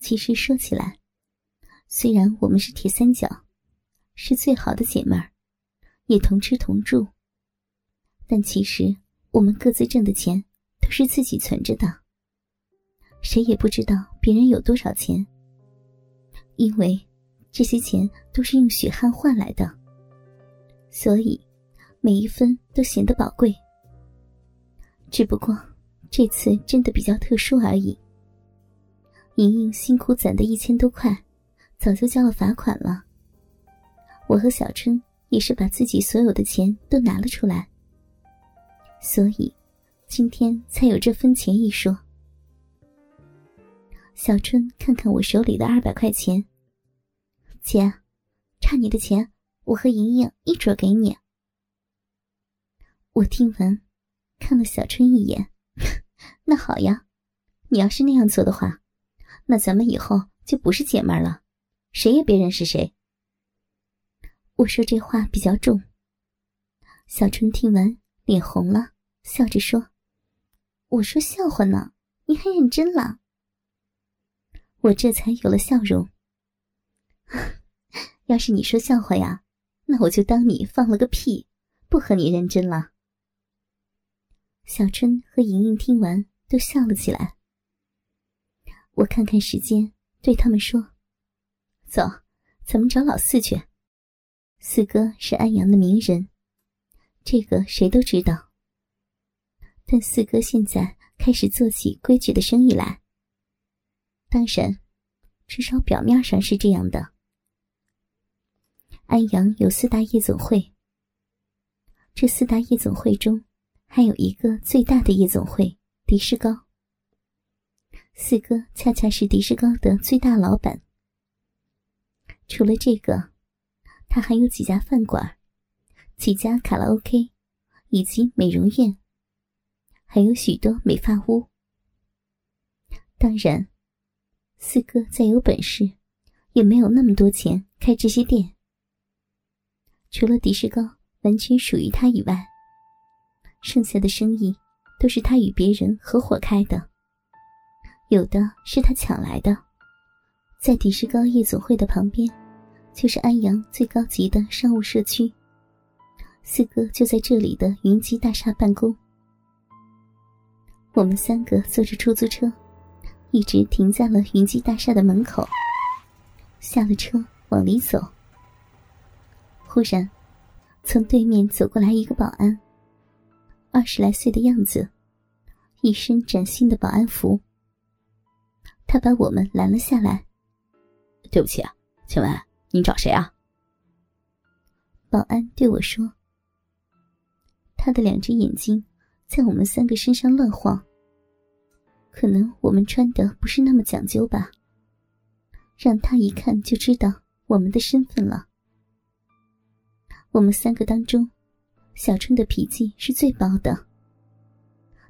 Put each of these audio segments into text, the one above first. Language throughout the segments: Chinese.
其实说起来，虽然我们是铁三角，是最好的姐妹儿，也同吃同住，但其实我们各自挣的钱都是自己存着的，谁也不知道别人有多少钱，因为这些钱都是用血汗换来的，所以每一分都显得宝贵。只不过这次真的比较特殊而已。莹莹辛苦攒的一千多块，早就交了罚款了。我和小春也是把自己所有的钱都拿了出来，所以今天才有这分钱一说。小春看看我手里的二百块钱，姐，差你的钱，我和莹莹一准给你。我听闻，看了小春一眼，那好呀，你要是那样做的话。那咱们以后就不是姐妹了，谁也别认识谁。我说这话比较重。小春听完脸红了，笑着说：“我说笑话呢，你还认真了。”我这才有了笑容。要是你说笑话呀，那我就当你放了个屁，不和你认真了。小春和莹莹听完都笑了起来。我看看时间，对他们说：“走，咱们找老四去。四哥是安阳的名人，这个谁都知道。但四哥现在开始做起规矩的生意来。当然，至少表面上是这样的。安阳有四大夜总会，这四大夜总会中，还有一个最大的夜总会——迪士高。”四哥恰恰是迪士高的最大老板。除了这个，他还有几家饭馆、几家卡拉 OK，以及美容院，还有许多美发屋。当然，四哥再有本事，也没有那么多钱开这些店。除了迪士高完全属于他以外，剩下的生意都是他与别人合伙开的。有的是他抢来的，在迪士高夜总会的旁边，就是安阳最高级的商务社区。四哥就在这里的云集大厦办公。我们三个坐着出租车，一直停在了云集大厦的门口。下了车往里走，忽然，从对面走过来一个保安，二十来岁的样子，一身崭新的保安服。他把我们拦了下来。对不起啊，请问您找谁啊？保安对我说。他的两只眼睛在我们三个身上乱晃。可能我们穿的不是那么讲究吧，让他一看就知道我们的身份了。我们三个当中，小春的脾气是最暴的。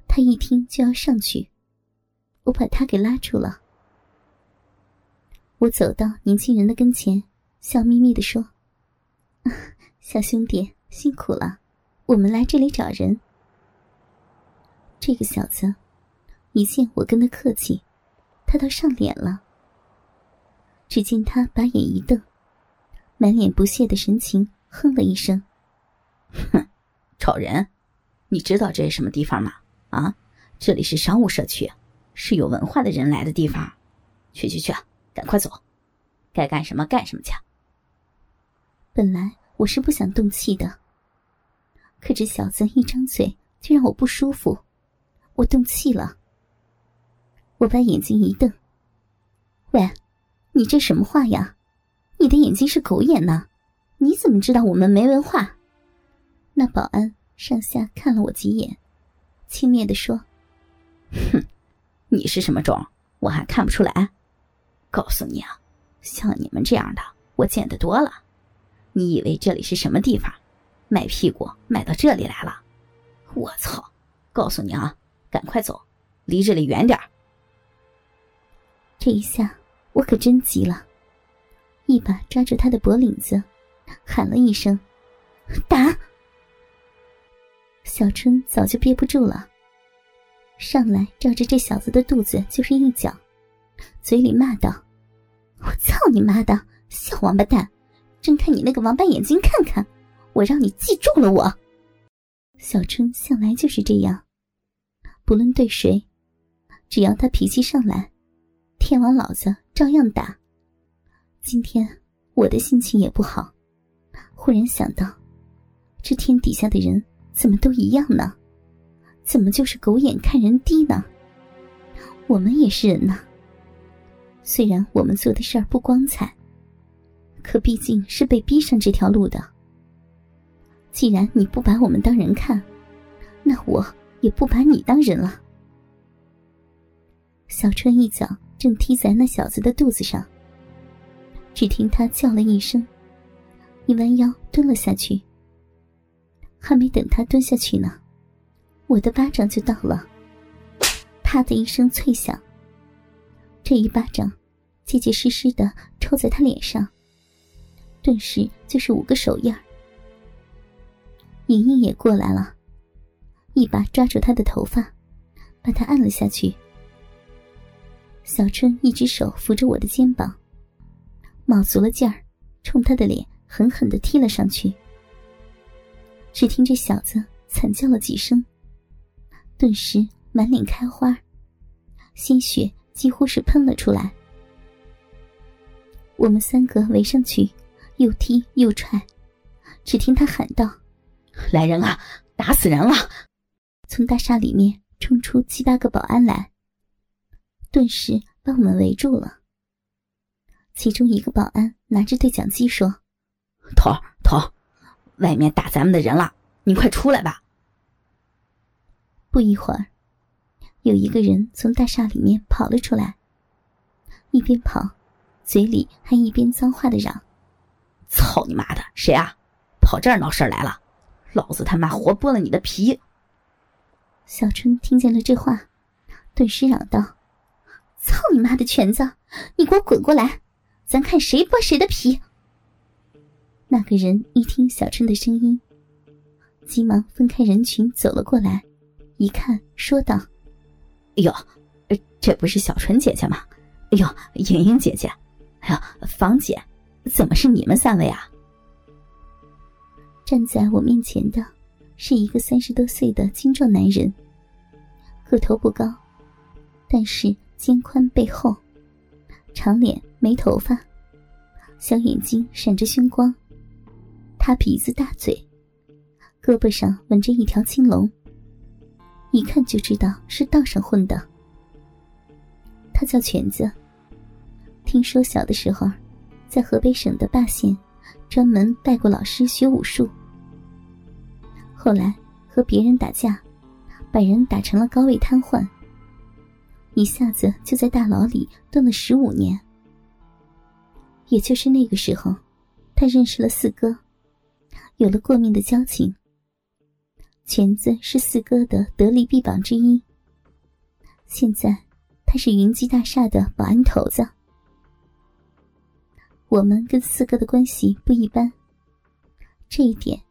他一听就要上去，我把他给拉住了。我走到年轻人的跟前，笑眯眯的说：“ 小兄弟辛苦了，我们来这里找人。”这个小子一见我跟他客气，他倒上脸了。只见他把眼一瞪，满脸不屑的神情，哼了一声：“哼，找人？你知道这是什么地方吗？啊，这里是商务社区，是有文化的人来的地方。去去去！”赶快走，该干什么干什么去。本来我是不想动气的，可这小子一张嘴就让我不舒服，我动气了。我把眼睛一瞪：“喂，你这什么话呀？你的眼睛是狗眼呢？你怎么知道我们没文化？”那保安上下看了我几眼，轻蔑的说：“哼，你是什么种？我还看不出来。”告诉你啊，像你们这样的我见得多了。你以为这里是什么地方？卖屁股卖到这里来了？我操！告诉你啊，赶快走，离这里远点这一下我可真急了，一把抓住他的脖领子，喊了一声：“打！”小春早就憋不住了，上来照着这小子的肚子就是一脚。嘴里骂道：“我操你妈的，小王八蛋！睁开你那个王八眼睛看看，我让你记住了我。”小春向来就是这样，不论对谁，只要他脾气上来，天王老子照样打。今天我的心情也不好，忽然想到，这天底下的人怎么都一样呢？怎么就是狗眼看人低呢？我们也是人呐。虽然我们做的事儿不光彩，可毕竟是被逼上这条路的。既然你不把我们当人看，那我也不把你当人了。小春一脚正踢在那小子的肚子上，只听他叫了一声，一弯腰蹲了下去。还没等他蹲下去呢，我的巴掌就到了，啪的一声脆响。这一巴掌，结结实实的抽在他脸上，顿时就是五个手印。莹莹也过来了，一把抓住他的头发，把他按了下去。小春一只手扶着我的肩膀，卯足了劲儿，冲他的脸狠狠的踢了上去。只听这小子惨叫了几声，顿时满脸开花，鲜血几乎是喷了出来。我们三个围上去，又踢又踹，只听他喊道：“来人啊，打死人了！”从大厦里面冲出七八个保安来，顿时把我们围住了。其中一个保安拿着对讲机说：“头儿头儿。”外面打咱们的人了，你快出来吧！不一会儿，有一个人从大厦里面跑了出来，一边跑，嘴里还一边脏话的嚷：“操你妈的，谁啊？跑这儿闹事来了？老子他妈活剥了你的皮！”小春听见了这话，顿时嚷道：“操你妈的拳子！你给我滚过来，咱看谁剥谁的皮！”那个人一听小春的声音，急忙分开人群走了过来，一看说道：“哎呦，这不是小春姐姐吗？哎呦，莹莹姐姐，哎呀，房姐，怎么是你们三位啊？”站在我面前的，是一个三十多岁的精壮男人，个头不高，但是肩宽背厚，长脸没头发，小眼睛闪着凶光。他鼻子大嘴，胳膊上纹着一条青龙，一看就知道是道上混的。他叫全子，听说小的时候，在河北省的霸县，专门拜过老师学武术。后来和别人打架，把人打成了高位瘫痪，一下子就在大牢里蹲了十五年。也就是那个时候，他认识了四哥。有了过命的交情，全子是四哥的得力臂膀之一。现在他是云集大厦的保安头子。我们跟四哥的关系不一般，这一点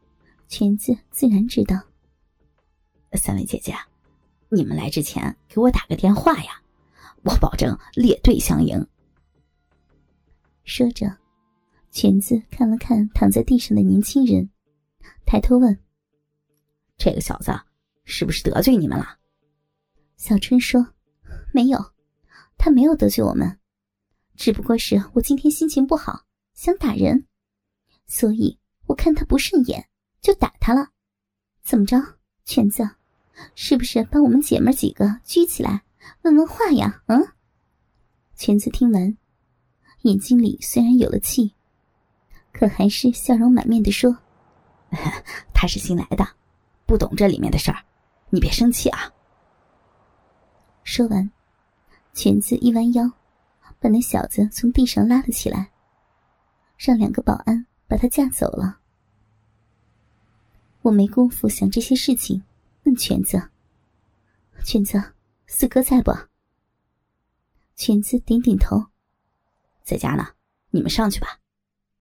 全子自然知道。三位姐姐，你们来之前给我打个电话呀，我保证列队相迎。说着，全子看了看躺在地上的年轻人。抬头问：“这个小子是不是得罪你们了？”小春说：“没有，他没有得罪我们，只不过是我今天心情不好，想打人，所以我看他不顺眼，就打他了。怎么着，全子，是不是把我们姐妹几个拘起来问问话呀？”嗯。全子听完，眼睛里虽然有了气，可还是笑容满面的说。他是新来的，不懂这里面的事儿，你别生气啊。说完，裙子一弯腰，把那小子从地上拉了起来，让两个保安把他架走了。我没工夫想这些事情，问全子：“全子，四哥在不？”犬子点点头：“在家呢，你们上去吧。”